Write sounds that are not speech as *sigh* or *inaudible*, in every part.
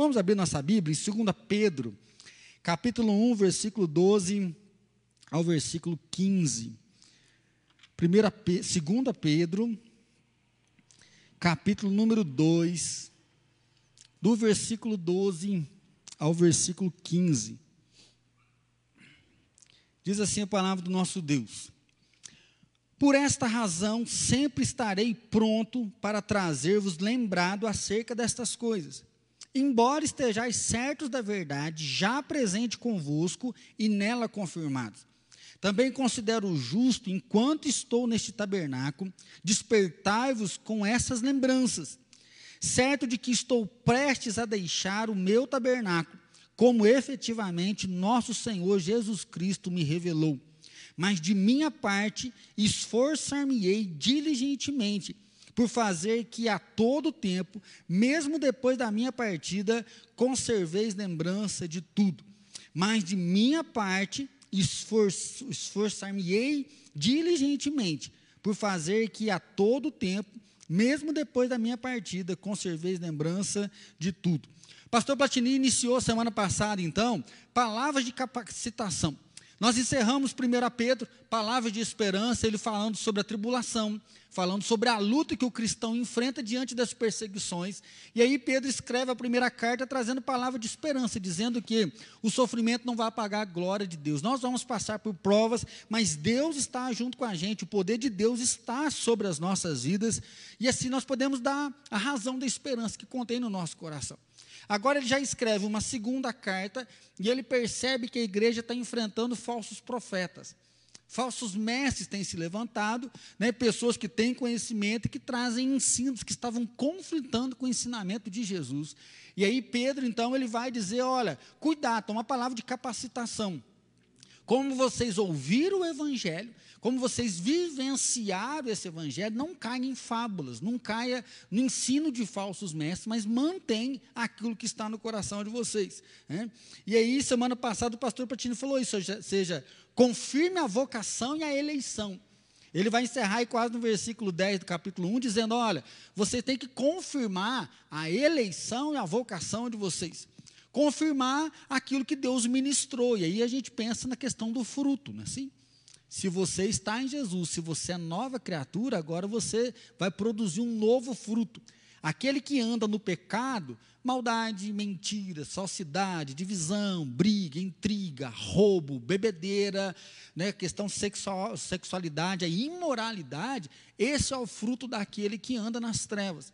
Vamos abrir nossa Bíblia em 2 Pedro, capítulo 1, versículo 12 ao versículo 15. 2 Pedro, capítulo número 2, do versículo 12 ao versículo 15. Diz assim a palavra do nosso Deus: Por esta razão sempre estarei pronto para trazer-vos lembrado acerca destas coisas. Embora estejais certos da verdade, já presente convosco e nela confirmados. Também considero justo, enquanto estou neste tabernáculo, despertai-vos com essas lembranças, certo de que estou prestes a deixar o meu tabernáculo como efetivamente nosso Senhor Jesus Cristo me revelou. Mas de minha parte, esforçar-me-ei diligentemente por fazer que a todo tempo, mesmo depois da minha partida, conserveis lembrança de tudo. Mas de minha parte, esforçar-me-ei diligentemente por fazer que a todo tempo, mesmo depois da minha partida, conserveis lembrança de tudo. Pastor Platini iniciou semana passada, então, palavras de capacitação. Nós encerramos 1 Pedro, palavras de esperança, ele falando sobre a tribulação, falando sobre a luta que o cristão enfrenta diante das perseguições. E aí Pedro escreve a primeira carta trazendo palavra de esperança, dizendo que o sofrimento não vai apagar a glória de Deus. Nós vamos passar por provas, mas Deus está junto com a gente, o poder de Deus está sobre as nossas vidas, e assim nós podemos dar a razão da esperança que contém no nosso coração. Agora ele já escreve uma segunda carta e ele percebe que a igreja está enfrentando falsos profetas. Falsos mestres têm se levantado, né, pessoas que têm conhecimento e que trazem ensinos que estavam conflitando com o ensinamento de Jesus. E aí Pedro, então, ele vai dizer: olha, cuidado, uma palavra de capacitação. Como vocês ouviram o Evangelho, como vocês vivenciaram esse evangelho, não caia em fábulas, não caia no ensino de falsos mestres, mas mantém aquilo que está no coração de vocês. Né? E aí, semana passada, o pastor Patini falou isso, ou seja, confirme a vocação e a eleição. Ele vai encerrar aí quase no versículo 10 do capítulo 1, dizendo: olha, você tem que confirmar a eleição e a vocação de vocês. Confirmar aquilo que Deus ministrou. E aí a gente pensa na questão do fruto, não é assim? Se você está em Jesus, se você é nova criatura, agora você vai produzir um novo fruto. Aquele que anda no pecado, maldade, mentira, falsidade, divisão, briga, intriga, roubo, bebedeira, né, questão sexual, sexualidade, imoralidade, esse é o fruto daquele que anda nas trevas.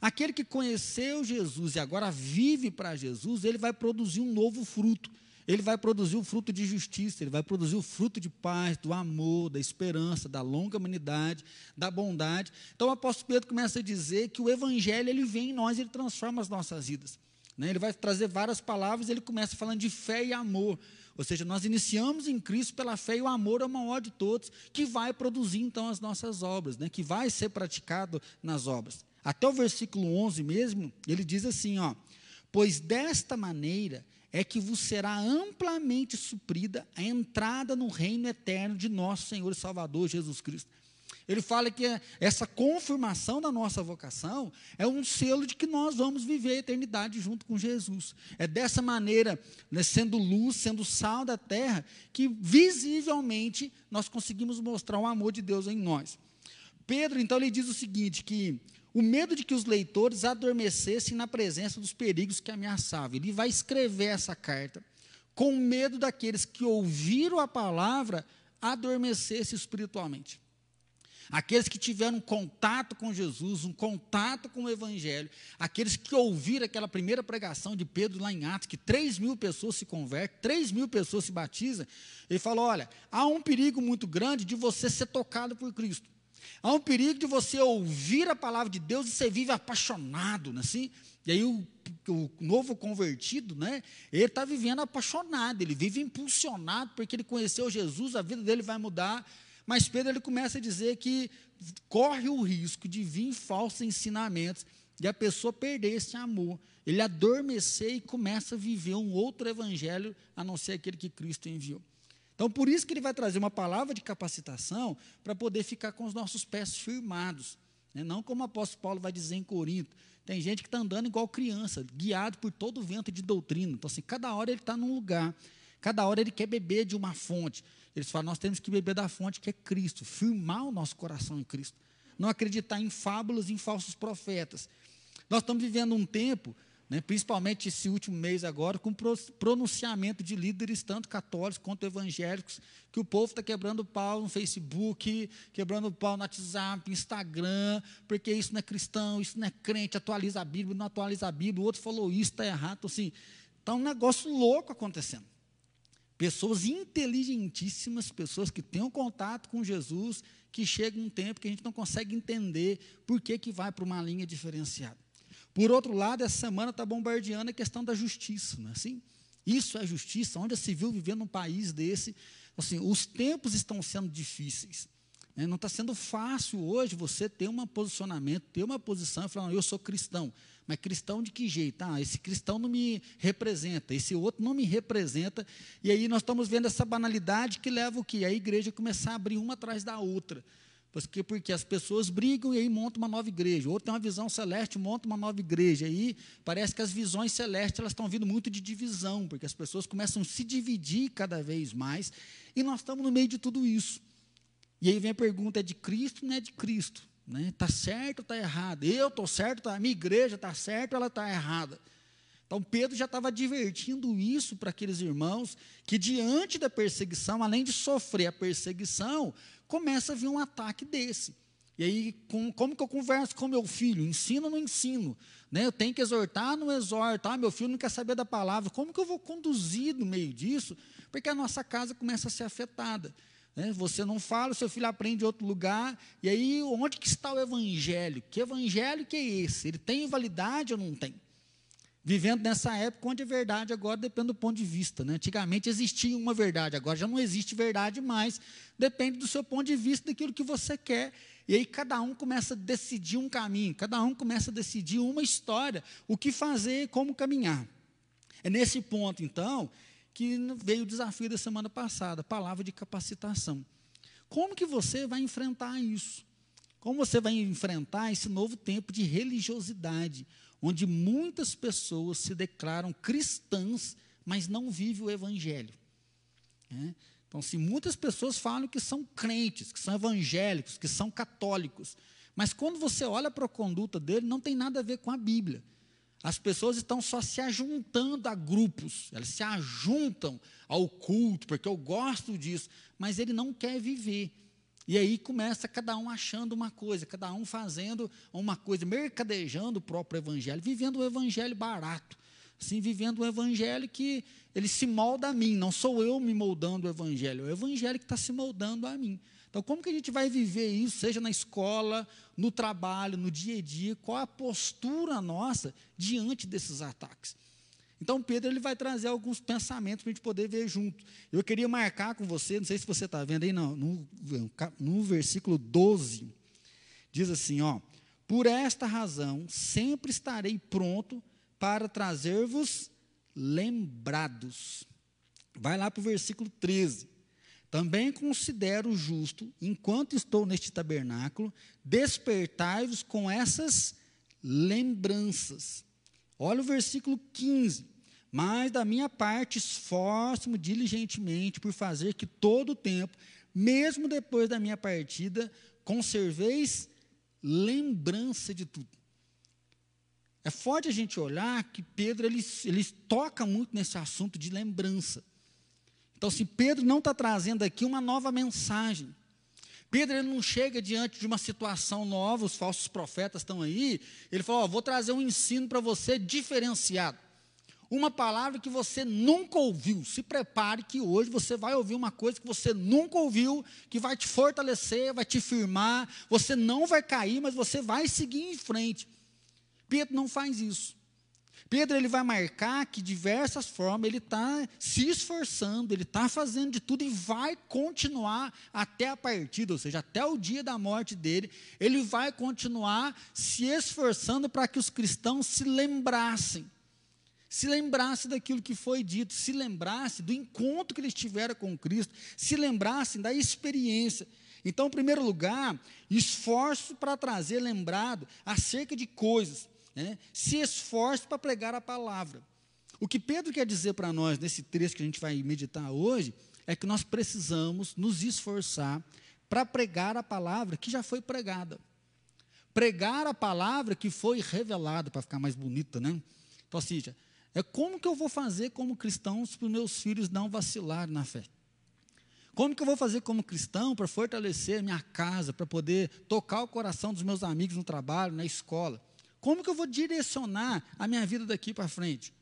Aquele que conheceu Jesus e agora vive para Jesus, ele vai produzir um novo fruto ele vai produzir o fruto de justiça, ele vai produzir o fruto de paz, do amor, da esperança, da longa humanidade, da bondade. Então o apóstolo Pedro começa a dizer que o evangelho ele vem em nós, ele transforma as nossas vidas. Né? Ele vai trazer várias palavras, ele começa falando de fé e amor. Ou seja, nós iniciamos em Cristo pela fé e o amor é o maior de todos, que vai produzir então as nossas obras, né? que vai ser praticado nas obras. Até o versículo 11 mesmo, ele diz assim, ó, pois desta maneira é que vos será amplamente suprida a entrada no reino eterno de nosso Senhor e Salvador Jesus Cristo. Ele fala que essa confirmação da nossa vocação é um selo de que nós vamos viver a eternidade junto com Jesus. É dessa maneira, né, sendo luz, sendo sal da terra, que visivelmente nós conseguimos mostrar o amor de Deus em nós. Pedro, então, ele diz o seguinte: que o medo de que os leitores adormecessem na presença dos perigos que ameaçavam. Ele vai escrever essa carta com medo daqueles que ouviram a palavra adormecessem espiritualmente. Aqueles que tiveram contato com Jesus, um contato com o Evangelho, aqueles que ouviram aquela primeira pregação de Pedro lá em Atos, que 3 mil pessoas se convertem, 3 mil pessoas se batizam, ele falou: olha, há um perigo muito grande de você ser tocado por Cristo. Há um perigo de você ouvir a palavra de Deus e você vive apaixonado, né, assim? E aí o, o novo convertido, né? Ele está vivendo apaixonado, ele vive impulsionado porque ele conheceu Jesus, a vida dele vai mudar. Mas Pedro ele começa a dizer que corre o risco de vir falsos ensinamentos e a pessoa perder esse amor, ele adormecer e começa a viver um outro evangelho a não ser aquele que Cristo enviou. Então, por isso que ele vai trazer uma palavra de capacitação para poder ficar com os nossos pés firmados. Né? Não como o apóstolo Paulo vai dizer em Corinto. Tem gente que está andando igual criança, guiado por todo o vento de doutrina. Então, assim, cada hora ele está num lugar, cada hora ele quer beber de uma fonte. Eles falam, nós temos que beber da fonte que é Cristo, firmar o nosso coração em Cristo. Não acreditar em fábulas, em falsos profetas. Nós estamos vivendo um tempo né, principalmente esse último mês agora, com pronunciamento de líderes, tanto católicos quanto evangélicos, que o povo está quebrando pau no Facebook, quebrando pau no WhatsApp, Instagram, porque isso não é cristão, isso não é crente, atualiza a Bíblia, não atualiza a Bíblia, o outro falou isso, está errado. Assim, está um negócio louco acontecendo. Pessoas inteligentíssimas, pessoas que têm um contato com Jesus, que chega um tempo que a gente não consegue entender por que, que vai para uma linha diferenciada. Por outro lado, essa semana está bombardeando a questão da justiça, não é assim? Isso é justiça, onde se viu vivendo num país desse, assim, os tempos estão sendo difíceis. Né? Não está sendo fácil hoje você ter um posicionamento, ter uma posição e falar, eu sou cristão. Mas cristão de que jeito? Ah, esse cristão não me representa, esse outro não me representa. E aí nós estamos vendo essa banalidade que leva o quê? A igreja começar a abrir uma atrás da outra. Porque, porque as pessoas brigam e aí montam uma nova igreja. Outro tem uma visão celeste, monta uma nova igreja. aí parece que as visões celestes elas estão vindo muito de divisão, porque as pessoas começam a se dividir cada vez mais. E nós estamos no meio de tudo isso. E aí vem a pergunta: é de Cristo não é de Cristo? Está né? Tá certo ou está errado? Eu estou certo, tá, a minha igreja está certa ou ela está errada? Então Pedro já estava advertindo isso para aqueles irmãos que diante da perseguição, além de sofrer a perseguição, começa a vir um ataque desse. E aí, com, como que eu converso com meu filho? Ensino ou não ensino? Né? Eu tenho que exortar, não exorto. Ah, meu filho não quer saber da palavra. Como que eu vou conduzir no meio disso? Porque a nossa casa começa a ser afetada. Né? Você não fala, seu filho aprende em outro lugar. E aí, onde que está o evangelho? Que evangelho que é esse? Ele tem validade ou não tem? Vivendo nessa época onde a verdade agora depende do ponto de vista. Né? Antigamente existia uma verdade, agora já não existe verdade mais. Depende do seu ponto de vista, daquilo que você quer. E aí cada um começa a decidir um caminho, cada um começa a decidir uma história, o que fazer como caminhar. É nesse ponto, então, que veio o desafio da semana passada, palavra de capacitação. Como que você vai enfrentar isso? Como você vai enfrentar esse novo tempo de religiosidade, onde muitas pessoas se declaram cristãs, mas não vivem o evangelho? É? Então, se muitas pessoas falam que são crentes, que são evangélicos, que são católicos, mas quando você olha para a conduta dele, não tem nada a ver com a Bíblia. As pessoas estão só se ajuntando a grupos, elas se ajuntam ao culto, porque eu gosto disso, mas ele não quer viver. E aí começa cada um achando uma coisa, cada um fazendo uma coisa, mercadejando o próprio evangelho, vivendo o evangelho barato, assim, vivendo o evangelho que ele se molda a mim, não sou eu me moldando o evangelho, é o evangelho que está se moldando a mim. Então, como que a gente vai viver isso, seja na escola, no trabalho, no dia a dia, qual a postura nossa diante desses ataques? Então, Pedro ele vai trazer alguns pensamentos para a gente poder ver junto. Eu queria marcar com você, não sei se você está vendo aí, não, no, no versículo 12, diz assim: ó, por esta razão sempre estarei pronto para trazer-vos lembrados. Vai lá para o versículo 13. Também considero justo, enquanto estou neste tabernáculo, despertai-vos com essas lembranças. Olha o versículo 15. Mas da minha parte esforço-me diligentemente por fazer que todo o tempo, mesmo depois da minha partida, conserveis lembrança de tudo. É forte a gente olhar que Pedro ele, ele toca muito nesse assunto de lembrança. Então, se Pedro não está trazendo aqui uma nova mensagem, Pedro ele não chega diante de uma situação nova, os falsos profetas estão aí, ele fala: ó, vou trazer um ensino para você diferenciado uma palavra que você nunca ouviu. Se prepare que hoje você vai ouvir uma coisa que você nunca ouviu, que vai te fortalecer, vai te firmar. Você não vai cair, mas você vai seguir em frente. Pedro não faz isso. Pedro ele vai marcar que diversas formas ele está se esforçando, ele está fazendo de tudo e vai continuar até a partida, ou seja, até o dia da morte dele, ele vai continuar se esforçando para que os cristãos se lembrassem se lembrasse daquilo que foi dito, se lembrasse do encontro que eles tiveram com Cristo, se lembrassem da experiência. Então, em primeiro lugar, esforço para trazer lembrado acerca de coisas. Né? Se esforce para pregar a palavra. O que Pedro quer dizer para nós nesse trecho que a gente vai meditar hoje é que nós precisamos nos esforçar para pregar a palavra que já foi pregada. Pregar a palavra que foi revelada, para ficar mais bonita, né? Então, seja, é como que eu vou fazer como cristãos para os meus filhos não vacilarem na fé? Como que eu vou fazer como cristão para fortalecer minha casa, para poder tocar o coração dos meus amigos no trabalho, na escola? Como que eu vou direcionar a minha vida daqui para frente?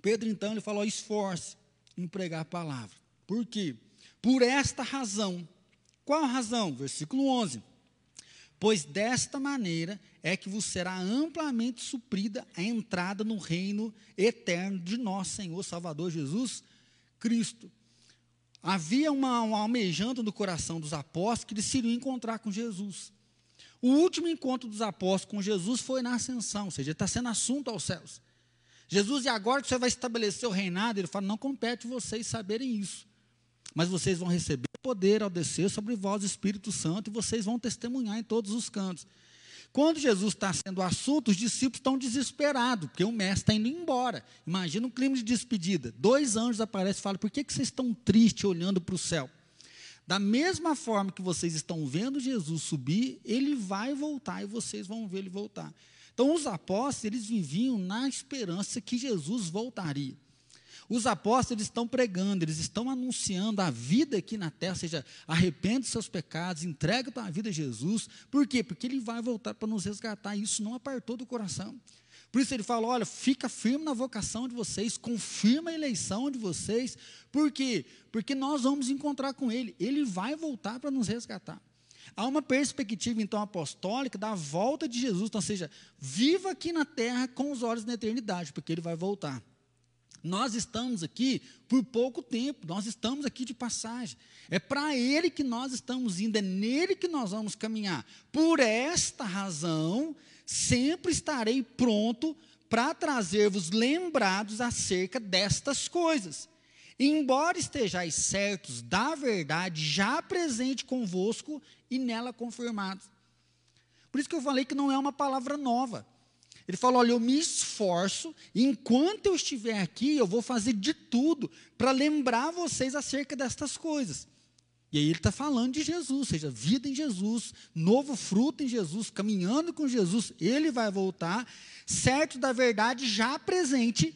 Pedro, então, ele falou: esforce em pregar a palavra. Por quê? Por esta razão. Qual razão? Versículo 11. Pois desta maneira é que vos será amplamente suprida a entrada no reino eterno de nosso Senhor Salvador Jesus Cristo. Havia uma, um almejando no coração dos apóstolos que eles iriam encontrar com Jesus. O último encontro dos apóstolos com Jesus foi na ascensão, ou seja, está sendo assunto aos céus. Jesus, e agora que você vai estabelecer o reinado, ele fala: não compete vocês saberem isso, mas vocês vão receber poder ao descer sobre vós, Espírito Santo, e vocês vão testemunhar em todos os cantos. Quando Jesus está sendo assunto, os discípulos estão desesperados, porque o mestre está indo embora. Imagina um clima de despedida. Dois anjos aparecem e falam: por que, que vocês estão tristes olhando para o céu? Da mesma forma que vocês estão vendo Jesus subir, ele vai voltar e vocês vão ver ele voltar. Então, os apóstolos, eles viviam na esperança que Jesus voltaria. Os apóstolos estão pregando, eles estão anunciando a vida aqui na terra, ou seja, arrepende seus pecados, entrega a vida a Jesus. Por quê? Porque ele vai voltar para nos resgatar. Isso não apartou do coração. Por isso ele fala: olha, fica firme na vocação de vocês, confirma a eleição de vocês. Por quê? Porque nós vamos encontrar com ele. Ele vai voltar para nos resgatar. Há uma perspectiva, então, apostólica da volta de Jesus, então, ou seja, viva aqui na terra com os olhos na eternidade, porque ele vai voltar. Nós estamos aqui por pouco tempo, nós estamos aqui de passagem. É para Ele que nós estamos indo, é nele que nós vamos caminhar. Por esta razão, sempre estarei pronto para trazer-vos lembrados acerca destas coisas. Embora estejais certos da verdade já presente convosco e nela confirmados. Por isso que eu falei que não é uma palavra nova. Ele falou: Olha, eu me esforço, enquanto eu estiver aqui, eu vou fazer de tudo para lembrar vocês acerca destas coisas. E aí ele está falando de Jesus, ou seja, vida em Jesus, novo fruto em Jesus, caminhando com Jesus, ele vai voltar, certo da verdade já presente,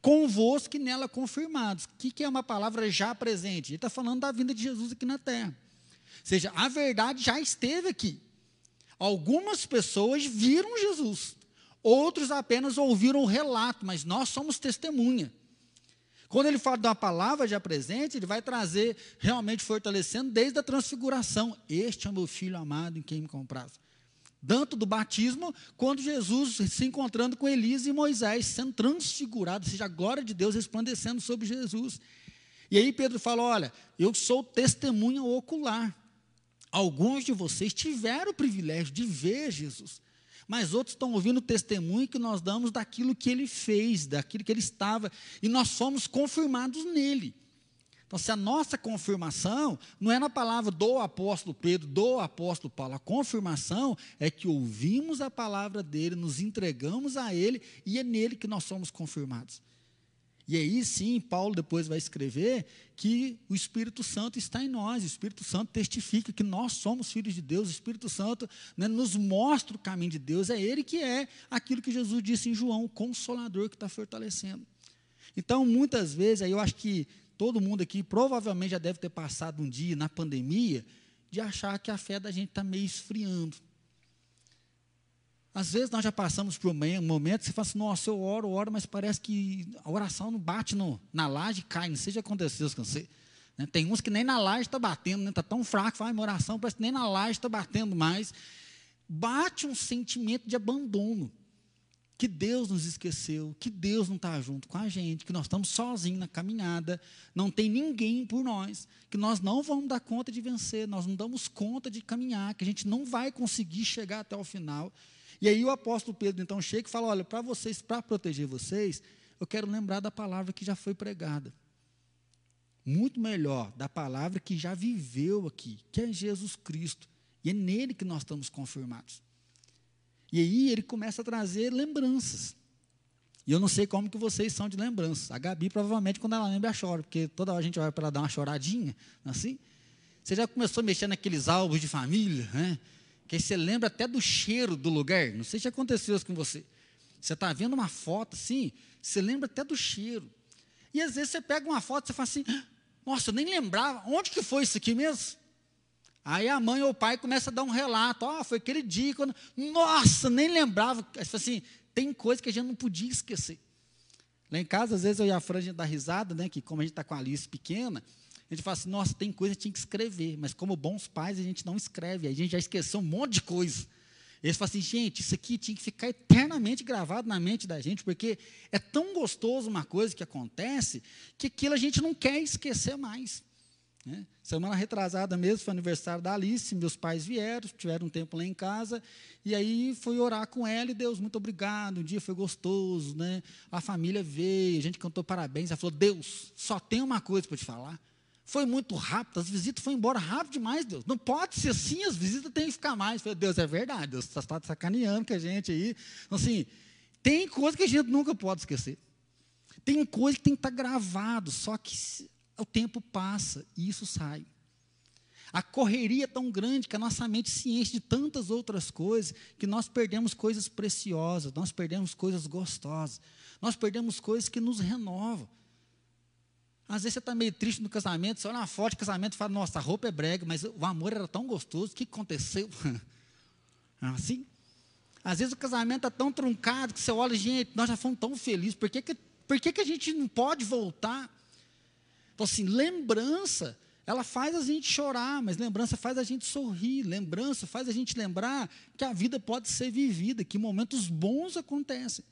convosco e nela confirmados. O que, que é uma palavra já presente? Ele está falando da vinda de Jesus aqui na terra. Ou seja, a verdade já esteve aqui. Algumas pessoas viram Jesus, Outros apenas ouviram o relato, mas nós somos testemunha. Quando ele fala de uma palavra já presente, ele vai trazer realmente fortalecendo desde a transfiguração. Este é meu filho amado em quem me compraz. Tanto do batismo, quando Jesus se encontrando com Elias e Moisés, sendo transfigurado, seja, a glória de Deus resplandecendo sobre Jesus. E aí Pedro fala: Olha, eu sou testemunha ocular. Alguns de vocês tiveram o privilégio de ver Jesus mas outros estão ouvindo o testemunho que nós damos daquilo que ele fez, daquilo que ele estava, e nós somos confirmados nele. Então, se a nossa confirmação não é na palavra do apóstolo Pedro, do apóstolo Paulo, a confirmação é que ouvimos a palavra dele, nos entregamos a ele e é nele que nós somos confirmados. E aí sim, Paulo depois vai escrever que o Espírito Santo está em nós, o Espírito Santo testifica que nós somos filhos de Deus, o Espírito Santo né, nos mostra o caminho de Deus, é Ele que é aquilo que Jesus disse em João, o consolador que está fortalecendo. Então, muitas vezes, aí eu acho que todo mundo aqui provavelmente já deve ter passado um dia na pandemia de achar que a fé da gente está meio esfriando. Às vezes nós já passamos por um momento que você fala assim, nossa, eu oro, oro, mas parece que a oração não bate no, na laje e cai. Não sei se já aconteceu com você. Né? Tem uns que nem na laje está batendo, está né? Tá tão fraco, fala, minha oração parece que nem na laje está batendo mais. Bate um sentimento de abandono. Que Deus nos esqueceu, que Deus não está junto com a gente, que nós estamos sozinhos na caminhada, não tem ninguém por nós, que nós não vamos dar conta de vencer, nós não damos conta de caminhar, que a gente não vai conseguir chegar até o final. E aí o apóstolo Pedro então chega e fala: olha, para vocês, para proteger vocês, eu quero lembrar da palavra que já foi pregada. muito melhor da palavra que já viveu aqui, que é Jesus Cristo. E é nele que nós estamos confirmados. E aí ele começa a trazer lembranças. E eu não sei como que vocês são de lembranças. A Gabi, provavelmente, quando ela lembra, chora, porque toda hora a gente vai para ela dar uma choradinha, assim. Você já começou a mexer naqueles álbuns de família, né? Que aí você lembra até do cheiro do lugar. Não sei se aconteceu isso com você. Você está vendo uma foto assim, você lembra até do cheiro. E às vezes você pega uma foto e você fala assim, nossa, eu nem lembrava, onde que foi isso aqui mesmo? Aí a mãe ou o pai começa a dar um relato, ó, oh, foi aquele dia quando, nossa, nem lembrava, assim, tem coisa que a gente não podia esquecer. Lá em casa, às vezes eu e a Fran, a gente dá risada, né, que como a gente está com a Alice pequena, a gente fala assim, nossa, tem coisa que tinha que escrever, mas como bons pais a gente não escreve, a gente já esqueceu um monte de coisa. Eles falam assim, gente, isso aqui tinha que ficar eternamente gravado na mente da gente, porque é tão gostoso uma coisa que acontece, que aquilo a gente não quer esquecer mais. Né? Semana retrasada mesmo, foi aniversário da Alice, meus pais vieram, tiveram um tempo lá em casa, e aí fui orar com ela, e Deus, muito obrigado, o dia foi gostoso, né? a família veio, a gente cantou parabéns, ela falou, Deus, só tem uma coisa para te falar, foi muito rápido, as visitas foram embora rápido demais, Deus. Não pode ser assim, as visitas têm que ficar mais. falei, Deus, é verdade, Deus está sacaneando com a gente aí. Então, assim, tem coisa que a gente nunca pode esquecer. Tem coisa que tem que estar gravado, só que o tempo passa e isso sai. A correria é tão grande que a nossa mente se enche de tantas outras coisas que nós perdemos coisas preciosas, nós perdemos coisas gostosas, nós perdemos coisas que nos renovam. Às vezes você está meio triste no casamento, você olha uma foto de casamento e fala, nossa, a roupa é brega, mas o amor era tão gostoso, o que aconteceu? *laughs* assim? Às vezes o casamento está tão truncado que você olha, gente, nós já fomos tão felizes, por que, que, por que, que a gente não pode voltar? Então, assim, lembrança, ela faz a gente chorar, mas lembrança faz a gente sorrir, lembrança faz a gente lembrar que a vida pode ser vivida, que momentos bons acontecem.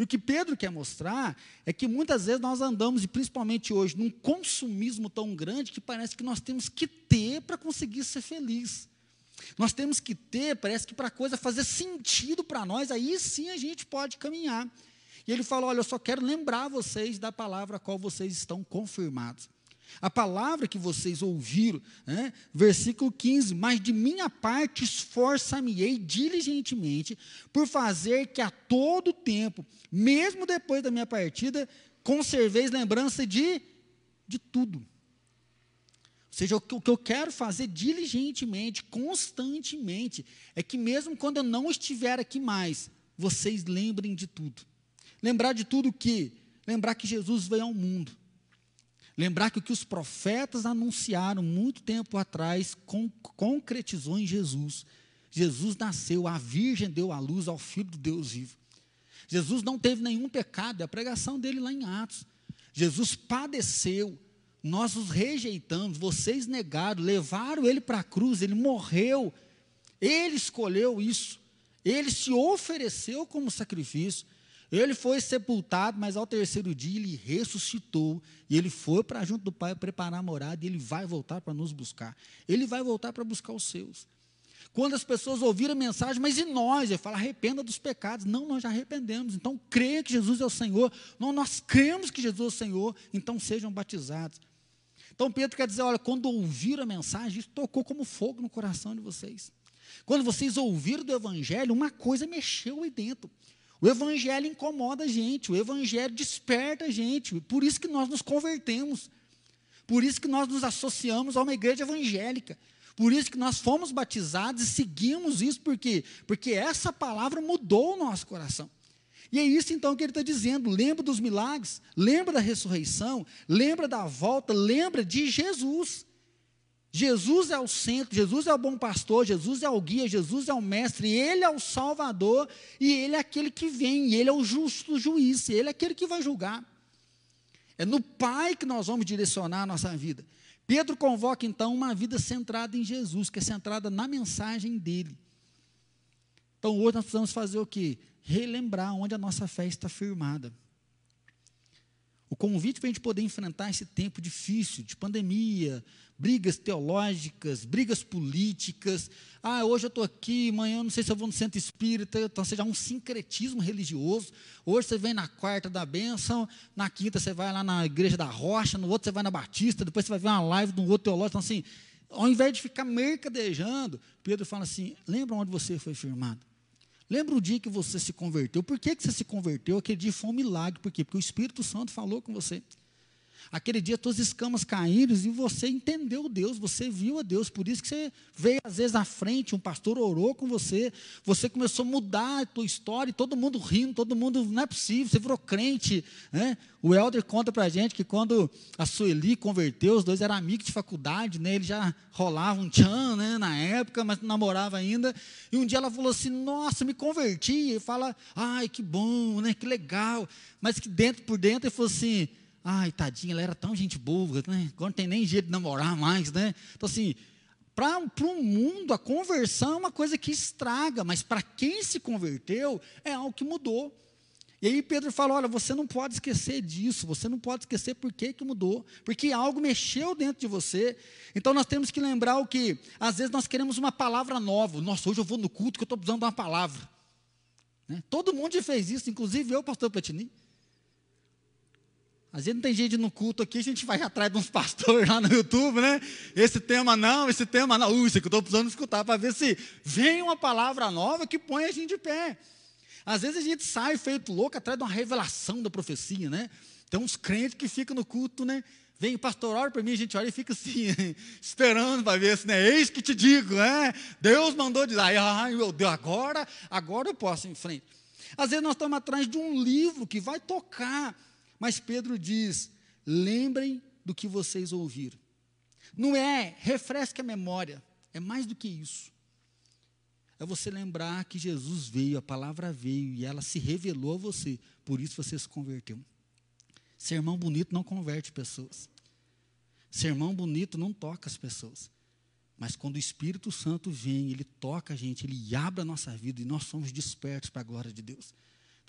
E o que Pedro quer mostrar é que muitas vezes nós andamos, e principalmente hoje, num consumismo tão grande que parece que nós temos que ter para conseguir ser feliz. Nós temos que ter, parece que para a coisa fazer sentido para nós, aí sim a gente pode caminhar. E ele fala: Olha, eu só quero lembrar vocês da palavra a qual vocês estão confirmados. A palavra que vocês ouviram, né? versículo 15: Mas de minha parte esforça-me-ei diligentemente por fazer que a todo tempo, mesmo depois da minha partida, conserveis lembrança de, de tudo. Ou seja, o que eu quero fazer diligentemente, constantemente, é que mesmo quando eu não estiver aqui mais, vocês lembrem de tudo. Lembrar de tudo que? Lembrar que Jesus veio ao mundo Lembrar que o que os profetas anunciaram muito tempo atrás concretizou em Jesus. Jesus nasceu, a Virgem deu a luz ao Filho de Deus vivo. Jesus não teve nenhum pecado, é a pregação dele lá em Atos. Jesus padeceu, nós os rejeitamos, vocês negaram, levaram ele para a cruz, ele morreu, ele escolheu isso, ele se ofereceu como sacrifício. Ele foi sepultado, mas ao terceiro dia ele ressuscitou. E ele foi para junto do Pai preparar a morada. E ele vai voltar para nos buscar. Ele vai voltar para buscar os seus. Quando as pessoas ouviram a mensagem, mas e nós? Ele fala, arrependa dos pecados. Não, nós já arrependemos. Então, creia que Jesus é o Senhor. Não, nós cremos que Jesus é o Senhor. Então, sejam batizados. Então, Pedro quer dizer, olha, quando ouviram a mensagem, isso tocou como fogo no coração de vocês. Quando vocês ouviram do Evangelho, uma coisa mexeu aí dentro. O evangelho incomoda a gente, o evangelho desperta a gente, por isso que nós nos convertemos, por isso que nós nos associamos a uma igreja evangélica, por isso que nós fomos batizados e seguimos isso, por quê? Porque essa palavra mudou o nosso coração. E é isso então que ele está dizendo: lembra dos milagres, lembra da ressurreição, lembra da volta, lembra de Jesus. Jesus é o centro, Jesus é o bom pastor, Jesus é o guia, Jesus é o mestre, Ele é o salvador, e Ele é aquele que vem, Ele é o justo juiz, Ele é aquele que vai julgar. É no Pai que nós vamos direcionar a nossa vida. Pedro convoca então uma vida centrada em Jesus, que é centrada na mensagem dele. Então hoje nós precisamos fazer o quê? Relembrar onde a nossa fé está firmada. O convite para a gente poder enfrentar esse tempo difícil, de pandemia, brigas teológicas, brigas políticas. Ah, hoje eu estou aqui, amanhã não sei se eu vou no centro espírita, então seja um sincretismo religioso. Hoje você vem na quarta da bênção, na quinta você vai lá na igreja da rocha, no outro você vai na batista, depois você vai ver uma live de um outro teológico. Então, assim, ao invés de ficar mercadejando, Pedro fala assim: lembra onde você foi firmado? Lembra o dia que você se converteu? Por que, que você se converteu? Aquele dia foi um milagre. Por quê? Porque o Espírito Santo falou com você. Aquele dia todas as escamas caíram e você entendeu Deus, você viu a Deus, por isso que você veio às vezes à frente, um pastor orou com você, você começou a mudar a tua história, todo mundo rindo, todo mundo, não é possível, você virou crente. Né? O Helder conta para a gente que quando a Sueli converteu, os dois eram amigos de faculdade, né? ele já rolava um tchan né? na época, mas não namorava ainda, e um dia ela falou assim, nossa, me converti, e fala, ai, que bom, né? que legal, mas que dentro por dentro ele falou assim, Ai, tadinha, ela era tão gente boa, né? Agora não tem nem jeito de namorar mais, né? Então, assim, para o mundo, a conversão é uma coisa que estraga, mas para quem se converteu, é algo que mudou. E aí Pedro fala: olha, você não pode esquecer disso, você não pode esquecer por que, que mudou, porque algo mexeu dentro de você. Então nós temos que lembrar o que, às vezes nós queremos uma palavra nova. Nossa, hoje eu vou no culto que eu estou precisando de uma palavra. Né? Todo mundo já fez isso, inclusive eu, pastor Petini. Às vezes não tem gente no culto aqui, a gente vai atrás de uns *laughs* pastores lá no YouTube, né? Esse tema não, esse tema não. Uh, isso aqui eu estou precisando escutar para ver se vem uma palavra nova que põe a gente de pé. Às vezes a gente sai feito louco atrás de uma revelação da profecia, né? Tem uns crentes que ficam no culto, né? Vem pastor, ora para mim, a gente olha e fica assim, *laughs* esperando para ver se, né? Eis que te digo, né? Deus mandou dizer, ai meu Deus, agora, agora eu posso ir em frente. Às vezes nós estamos atrás de um livro que vai tocar mas Pedro diz: lembrem do que vocês ouviram. Não é refresque a memória, é mais do que isso. É você lembrar que Jesus veio, a palavra veio e ela se revelou a você, por isso você se converteu. Sermão bonito não converte pessoas. Sermão bonito não toca as pessoas. Mas quando o Espírito Santo vem, ele toca a gente, ele abre a nossa vida e nós somos despertos para a glória de Deus.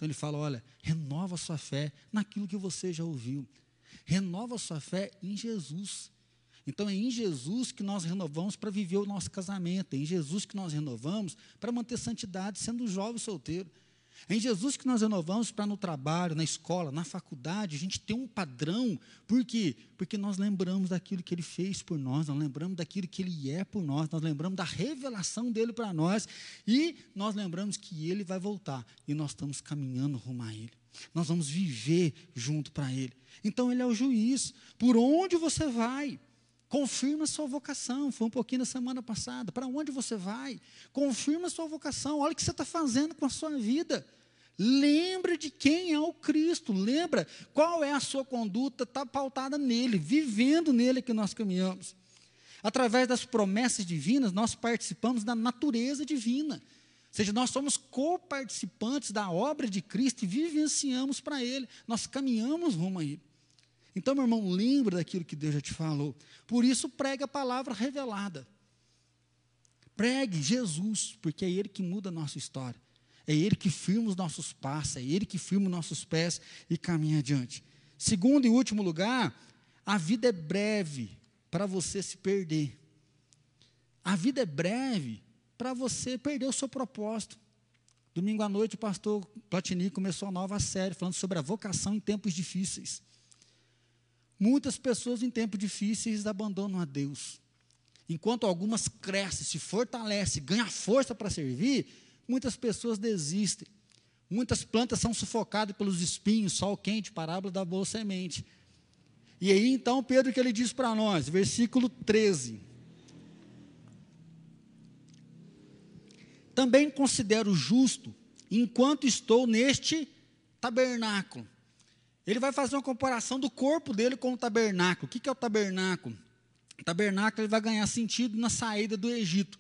Então ele fala: olha, renova sua fé naquilo que você já ouviu. Renova sua fé em Jesus. Então é em Jesus que nós renovamos para viver o nosso casamento, é em Jesus que nós renovamos para manter santidade sendo jovem solteiro. É em Jesus que nós renovamos para no trabalho, na escola, na faculdade, a gente ter um padrão. Por quê? Porque nós lembramos daquilo que Ele fez por nós, nós lembramos daquilo que Ele é por nós, nós lembramos da revelação dEle para nós e nós lembramos que Ele vai voltar e nós estamos caminhando rumo a Ele. Nós vamos viver junto para Ele. Então Ele é o juiz. Por onde você vai? Confirma sua vocação. Foi um pouquinho na semana passada. Para onde você vai? Confirma sua vocação. Olha o que você está fazendo com a sua vida. Lembra de quem é o Cristo. Lembra qual é a sua conduta. Está pautada nele, vivendo nele que nós caminhamos. Através das promessas divinas, nós participamos da natureza divina. Ou seja, nós somos co-participantes da obra de Cristo e vivenciamos para Ele. Nós caminhamos rumo a Ele. Então, meu irmão, lembra daquilo que Deus já te falou. Por isso, pregue a palavra revelada. Pregue Jesus, porque é Ele que muda a nossa história. É Ele que firma os nossos passos, é Ele que firma os nossos pés e caminha adiante. Segundo e último lugar, a vida é breve para você se perder. A vida é breve para você perder o seu propósito. Domingo à noite, o pastor Platini começou a nova série falando sobre a vocação em tempos difíceis. Muitas pessoas em tempos difíceis abandonam a Deus. Enquanto algumas crescem, se fortalecem, ganham força para servir, muitas pessoas desistem. Muitas plantas são sufocadas pelos espinhos, sol quente, parábola da boa semente. E aí então Pedro que ele diz para nós, versículo 13. Também considero justo, enquanto estou neste tabernáculo, ele vai fazer uma comparação do corpo dele com o tabernáculo. O que é o tabernáculo? O tabernáculo ele vai ganhar sentido na saída do Egito.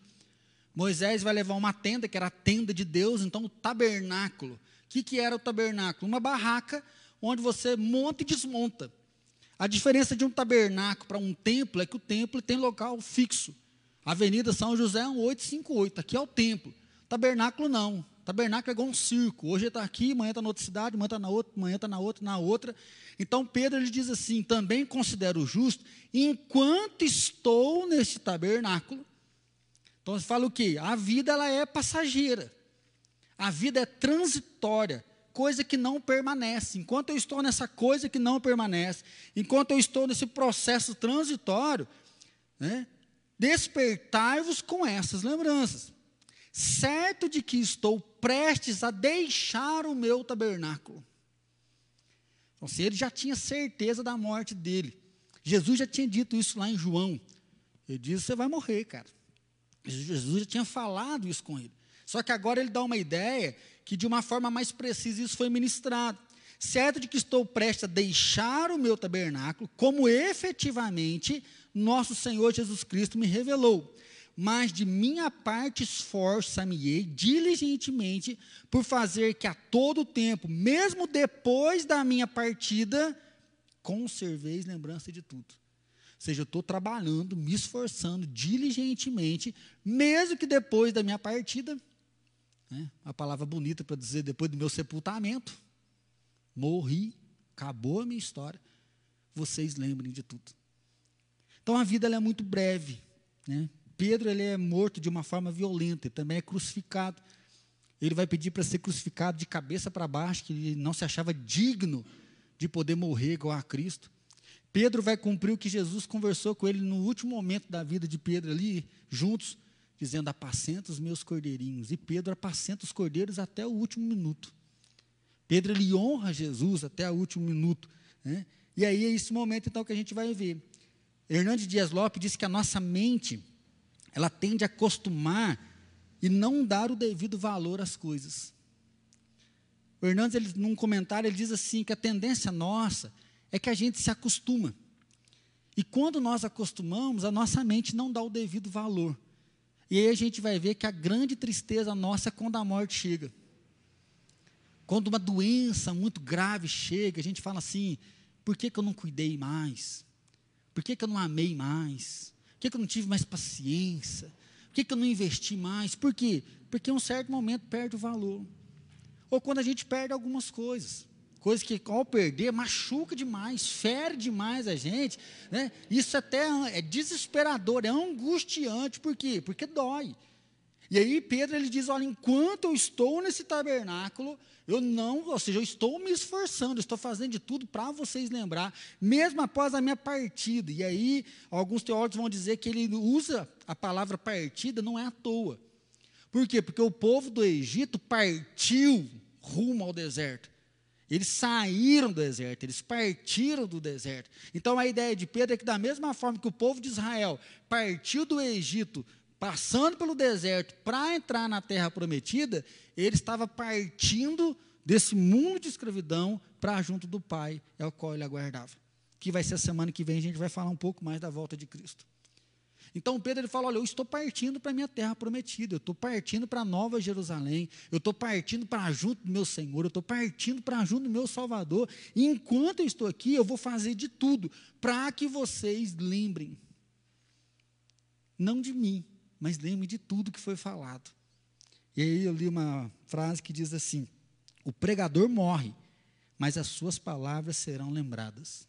Moisés vai levar uma tenda, que era a tenda de Deus, então o tabernáculo. O que, que era o tabernáculo? Uma barraca onde você monta e desmonta. A diferença de um tabernáculo para um templo é que o templo tem local fixo. Avenida São José 1858, aqui é o templo. Tabernáculo não. Tabernáculo é igual um circo. Hoje está aqui, amanhã está na outra cidade, amanhã está na outra, amanhã está na outra, na outra. Então Pedro ele diz assim: também considero justo, enquanto estou neste tabernáculo. Então ele fala o quê? A vida ela é passageira. A vida é transitória, coisa que não permanece. Enquanto eu estou nessa coisa que não permanece, enquanto eu estou nesse processo transitório, né, despertai-vos com essas lembranças certo de que estou prestes a deixar o meu tabernáculo. Então, se ele já tinha certeza da morte dele, Jesus já tinha dito isso lá em João. Ele diz: Você vai morrer, cara. Jesus já tinha falado isso com ele. Só que agora ele dá uma ideia que, de uma forma mais precisa, isso foi ministrado. Certo de que estou prestes a deixar o meu tabernáculo, como efetivamente nosso Senhor Jesus Cristo me revelou mas de minha parte esforça-me diligentemente por fazer que a todo tempo, mesmo depois da minha partida, conserveis lembrança de tudo. Ou seja, eu estou trabalhando, me esforçando diligentemente, mesmo que depois da minha partida, né, a palavra bonita para dizer depois do meu sepultamento, morri, acabou a minha história, vocês lembrem de tudo. Então a vida é muito breve, né? Pedro ele é morto de uma forma violenta, ele também é crucificado. Ele vai pedir para ser crucificado de cabeça para baixo, que ele não se achava digno de poder morrer igual a Cristo. Pedro vai cumprir o que Jesus conversou com ele no último momento da vida de Pedro ali, juntos, dizendo: Apacenta os meus cordeirinhos. E Pedro apacenta os cordeiros até o último minuto. Pedro ele honra Jesus até o último minuto. Né? E aí é esse momento então que a gente vai ver. Hernandes Dias Lopes disse que a nossa mente ela tende a acostumar e não dar o devido valor às coisas. O Hernandes, ele, num comentário, ele diz assim: que a tendência nossa é que a gente se acostuma. E quando nós acostumamos, a nossa mente não dá o devido valor. E aí a gente vai ver que a grande tristeza nossa é quando a morte chega. Quando uma doença muito grave chega, a gente fala assim: por que, que eu não cuidei mais? Por que, que eu não amei mais? Que, que eu não tive mais paciência? Por que, que eu não investi mais? Por quê? Porque em um certo momento perde o valor. Ou quando a gente perde algumas coisas. Coisas que, ao perder, machuca demais, fere demais a gente. Né? Isso até é desesperador, é angustiante. Por quê? Porque dói. E aí Pedro ele diz: olha, enquanto eu estou nesse tabernáculo, eu não, ou seja, eu estou me esforçando, estou fazendo de tudo para vocês lembrar, mesmo após a minha partida. E aí, alguns teólogos vão dizer que ele usa a palavra partida não é à toa. Por quê? Porque o povo do Egito partiu rumo ao deserto. Eles saíram do deserto, eles partiram do deserto. Então a ideia de Pedro é que, da mesma forma que o povo de Israel partiu do Egito passando pelo deserto para entrar na terra prometida, ele estava partindo desse mundo de escravidão para junto do Pai, é o qual ele aguardava. Que vai ser a semana que vem, a gente vai falar um pouco mais da volta de Cristo. Então Pedro ele fala: Olha, eu estou partindo para a minha terra prometida, eu estou partindo para Nova Jerusalém, eu estou partindo para junto do meu Senhor, eu estou partindo para junto do meu Salvador. E enquanto eu estou aqui, eu vou fazer de tudo para que vocês lembrem, não de mim, mas lembre de tudo que foi falado. E aí eu li uma frase que diz assim: O pregador morre, mas as suas palavras serão lembradas.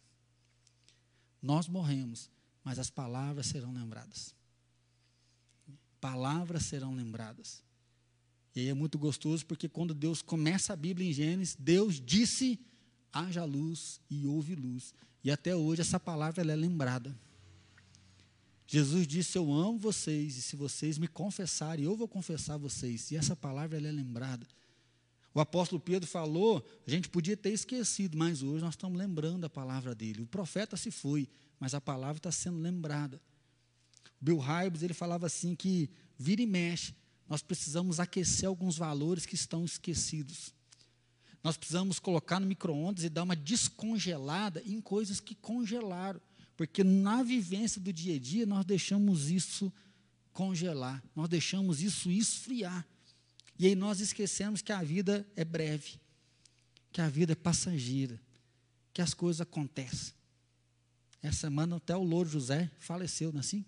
Nós morremos, mas as palavras serão lembradas. Palavras serão lembradas. E aí é muito gostoso porque quando Deus começa a Bíblia em Gênesis, Deus disse: haja luz e houve luz. E até hoje essa palavra é lembrada. Jesus disse: Eu amo vocês, e se vocês me confessarem, eu vou confessar vocês. E essa palavra é lembrada. O apóstolo Pedro falou, a gente podia ter esquecido, mas hoje nós estamos lembrando a palavra dele. O profeta se foi, mas a palavra está sendo lembrada. Bill Hybels, ele falava assim que vira e mexe, nós precisamos aquecer alguns valores que estão esquecidos. Nós precisamos colocar no micro-ondas e dar uma descongelada em coisas que congelaram. Porque na vivência do dia a dia nós deixamos isso congelar, nós deixamos isso esfriar. E aí nós esquecemos que a vida é breve, que a vida é passageira, que as coisas acontecem. Essa semana até o Louro José faleceu, não é assim?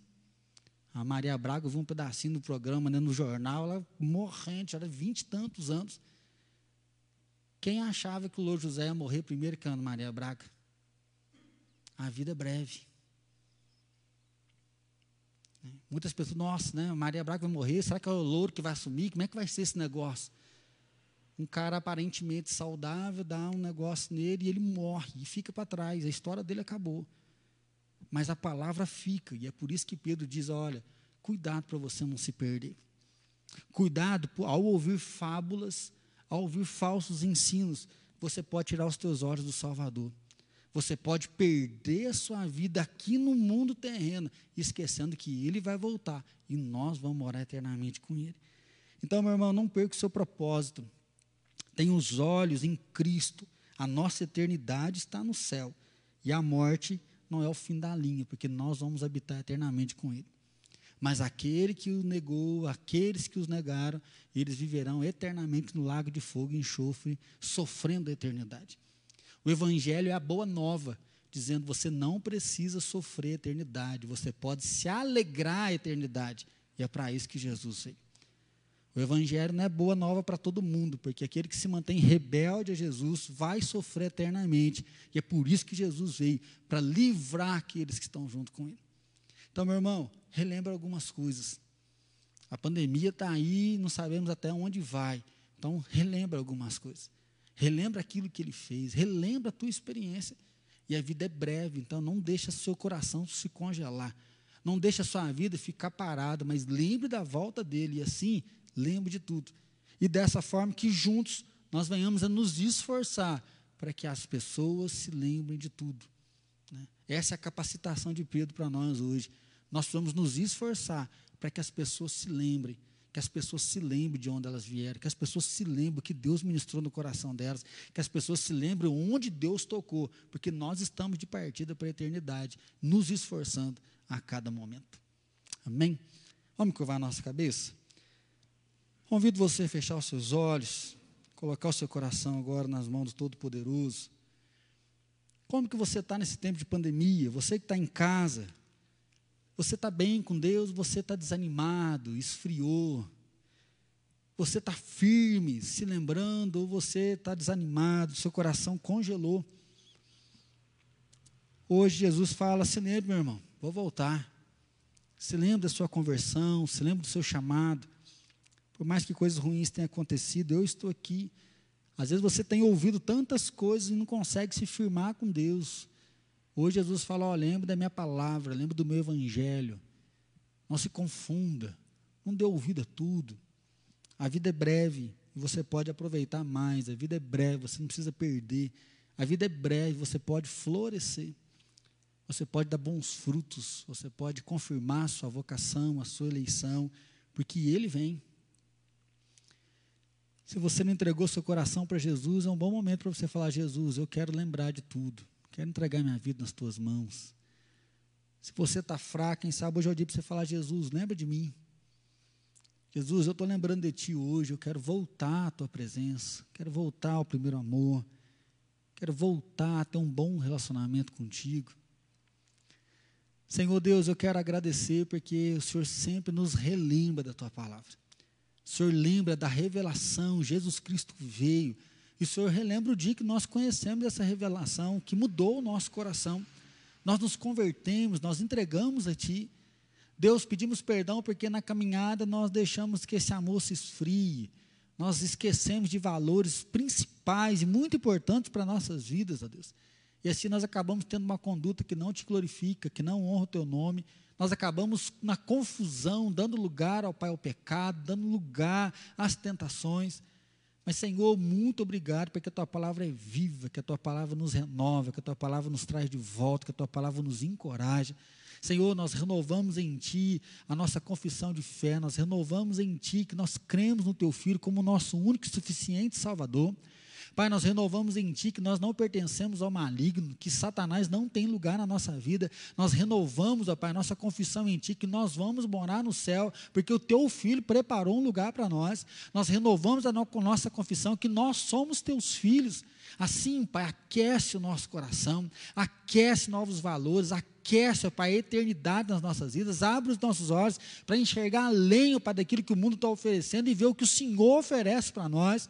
A Maria Braga, eu vi um pedacinho do programa, né, no jornal, ela morrente, era vinte e tantos anos. Quem achava que o Louro José ia morrer primeiro que a Maria Braga? A vida é breve. Muitas pessoas, nossa, né, Maria Braga vai morrer, será que é o Louro que vai assumir? Como é que vai ser esse negócio? Um cara aparentemente saudável dá um negócio nele e ele morre e fica para trás. A história dele acabou. Mas a palavra fica, e é por isso que Pedro diz: olha, cuidado para você não se perder. Cuidado ao ouvir fábulas, ao ouvir falsos ensinos, você pode tirar os teus olhos do Salvador. Você pode perder a sua vida aqui no mundo terreno, esquecendo que Ele vai voltar e nós vamos morar eternamente com Ele. Então, meu irmão, não perca o seu propósito. Tenha os olhos em Cristo. A nossa eternidade está no céu. E a morte não é o fim da linha, porque nós vamos habitar eternamente com Ele. Mas aquele que o negou, aqueles que os negaram, eles viverão eternamente no lago de fogo e enxofre, sofrendo a eternidade. O Evangelho é a boa nova, dizendo você não precisa sofrer a eternidade, você pode se alegrar a eternidade. E é para isso que Jesus veio. O Evangelho não é boa nova para todo mundo, porque aquele que se mantém rebelde a Jesus vai sofrer eternamente. E é por isso que Jesus veio, para livrar aqueles que estão junto com Ele. Então, meu irmão, relembra algumas coisas. A pandemia está aí, não sabemos até onde vai. Então, relembra algumas coisas. Relembra aquilo que Ele fez, relembra a tua experiência. E a vida é breve, então não deixa seu coração se congelar. Não deixa a sua vida ficar parada, mas lembre da volta dele. E assim, lembre de tudo. E dessa forma que juntos nós venhamos a nos esforçar para que as pessoas se lembrem de tudo. Né? Essa é a capacitação de Pedro para nós hoje. Nós precisamos nos esforçar para que as pessoas se lembrem, que as pessoas se lembrem de onde elas vieram, que as pessoas se lembrem que Deus ministrou no coração delas, que as pessoas se lembrem onde Deus tocou, porque nós estamos de partida para a eternidade, nos esforçando a cada momento. Amém? Vamos curvar a nossa cabeça? Convido você a fechar os seus olhos, colocar o seu coração agora nas mãos do Todo-Poderoso. Como que você está nesse tempo de pandemia? Você que está em casa, você está bem com Deus, você está desanimado, esfriou. Você está firme, se lembrando, ou você está desanimado, seu coração congelou. Hoje Jesus fala: se lembre, meu irmão, vou voltar. Se lembre da sua conversão, se lembre do seu chamado. Por mais que coisas ruins tenham acontecido, eu estou aqui. Às vezes você tem ouvido tantas coisas e não consegue se firmar com Deus. Hoje Jesus fala: oh, lembra da minha palavra, lembra do meu evangelho. Não se confunda, não dê ouvido a tudo. A vida é breve e você pode aproveitar mais. A vida é breve, você não precisa perder. A vida é breve, você pode florescer. Você pode dar bons frutos, você pode confirmar a sua vocação, a sua eleição, porque Ele vem. Se você não entregou seu coração para Jesus, é um bom momento para você falar: Jesus, eu quero lembrar de tudo, quero entregar minha vida nas tuas mãos. Se você está fraco, quem sabe hoje é o dia para você falar: Jesus, lembra de mim. Jesus, eu estou lembrando de ti hoje, eu quero voltar à tua presença, quero voltar ao primeiro amor, quero voltar a ter um bom relacionamento contigo. Senhor Deus, eu quero agradecer porque o Senhor sempre nos relembra da tua palavra. O Senhor lembra da revelação, Jesus Cristo veio. E o Senhor relembra o dia que nós conhecemos essa revelação, que mudou o nosso coração. Nós nos convertemos, nós entregamos a Ti. Deus, pedimos perdão porque na caminhada nós deixamos que esse amor se esfrie. Nós esquecemos de valores principais e muito importantes para nossas vidas, ó Deus. E assim nós acabamos tendo uma conduta que não te glorifica, que não honra o teu nome, nós acabamos na confusão, dando lugar ao Pai ao pecado, dando lugar às tentações. Mas, Senhor, muito obrigado, porque a tua palavra é viva, que a tua palavra nos renova, que a tua palavra nos traz de volta, que a tua palavra nos encoraja. Senhor, nós renovamos em Ti a nossa confissão de fé, nós renovamos em Ti que nós cremos no Teu Filho como nosso único e suficiente Salvador. Pai, nós renovamos em Ti que nós não pertencemos ao maligno, que Satanás não tem lugar na nossa vida. Nós renovamos, ó Pai, nossa confissão em Ti que nós vamos morar no céu, porque o Teu Filho preparou um lugar para nós. Nós renovamos a nossa confissão que nós somos Teus filhos. Assim, Pai, aquece o nosso coração, aquece novos valores, aquece, Pai, a eternidade nas nossas vidas, abre os nossos olhos para enxergar além, Pai, daquilo que o mundo está oferecendo e ver o que o Senhor oferece para nós.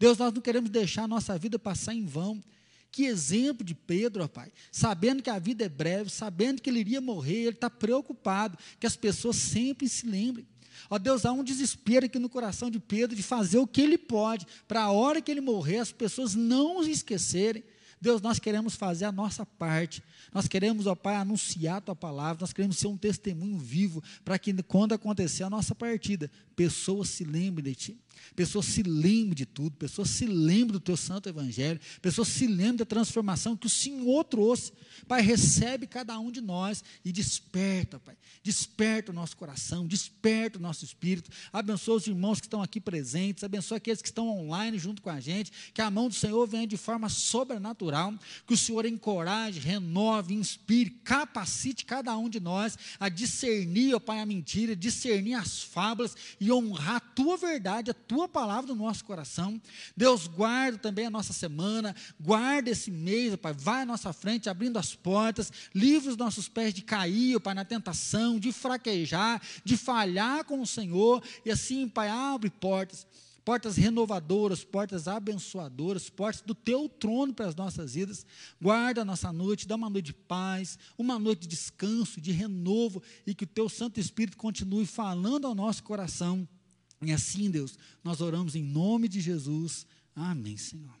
Deus, nós não queremos deixar a nossa vida passar em vão. Que exemplo de Pedro, ó Pai, sabendo que a vida é breve, sabendo que ele iria morrer, ele está preocupado, que as pessoas sempre se lembrem. Ó Deus, há um desespero aqui no coração de Pedro de fazer o que ele pode, para a hora que ele morrer, as pessoas não se esquecerem. Deus, nós queremos fazer a nossa parte. Nós queremos, ó Pai, anunciar a tua palavra. Nós queremos ser um testemunho vivo para que quando acontecer a nossa partida, pessoas se lembrem de ti. Pessoas se lembrem de tudo, pessoas se lembrem do teu santo evangelho, pessoas se lembrem da transformação que o Senhor trouxe. Pai, recebe cada um de nós e desperta, Pai. Desperta o nosso coração, desperta o nosso espírito. Abençoa os irmãos que estão aqui presentes, abençoa aqueles que estão online junto com a gente. Que a mão do Senhor venha de forma sobrenatural, que o Senhor encoraje, renove, inspire, capacite cada um de nós a discernir, ó Pai, a mentira, discernir as fábulas e honrar a tua verdade, a tua palavra no nosso coração. Deus, guarda também a nossa semana, guarda esse mês, Pai, vai à nossa frente, abrindo as portas, livra os nossos pés de cair, Pai, na tentação, de fraquejar, de falhar com o Senhor, e assim, Pai, abre portas portas renovadoras, portas abençoadoras, portas do teu trono para as nossas vidas. Guarda a nossa noite, dá uma noite de paz, uma noite de descanso, de renovo, e que o teu Santo Espírito continue falando ao nosso coração e assim, Deus, nós oramos em nome de Jesus. Amém, Senhor.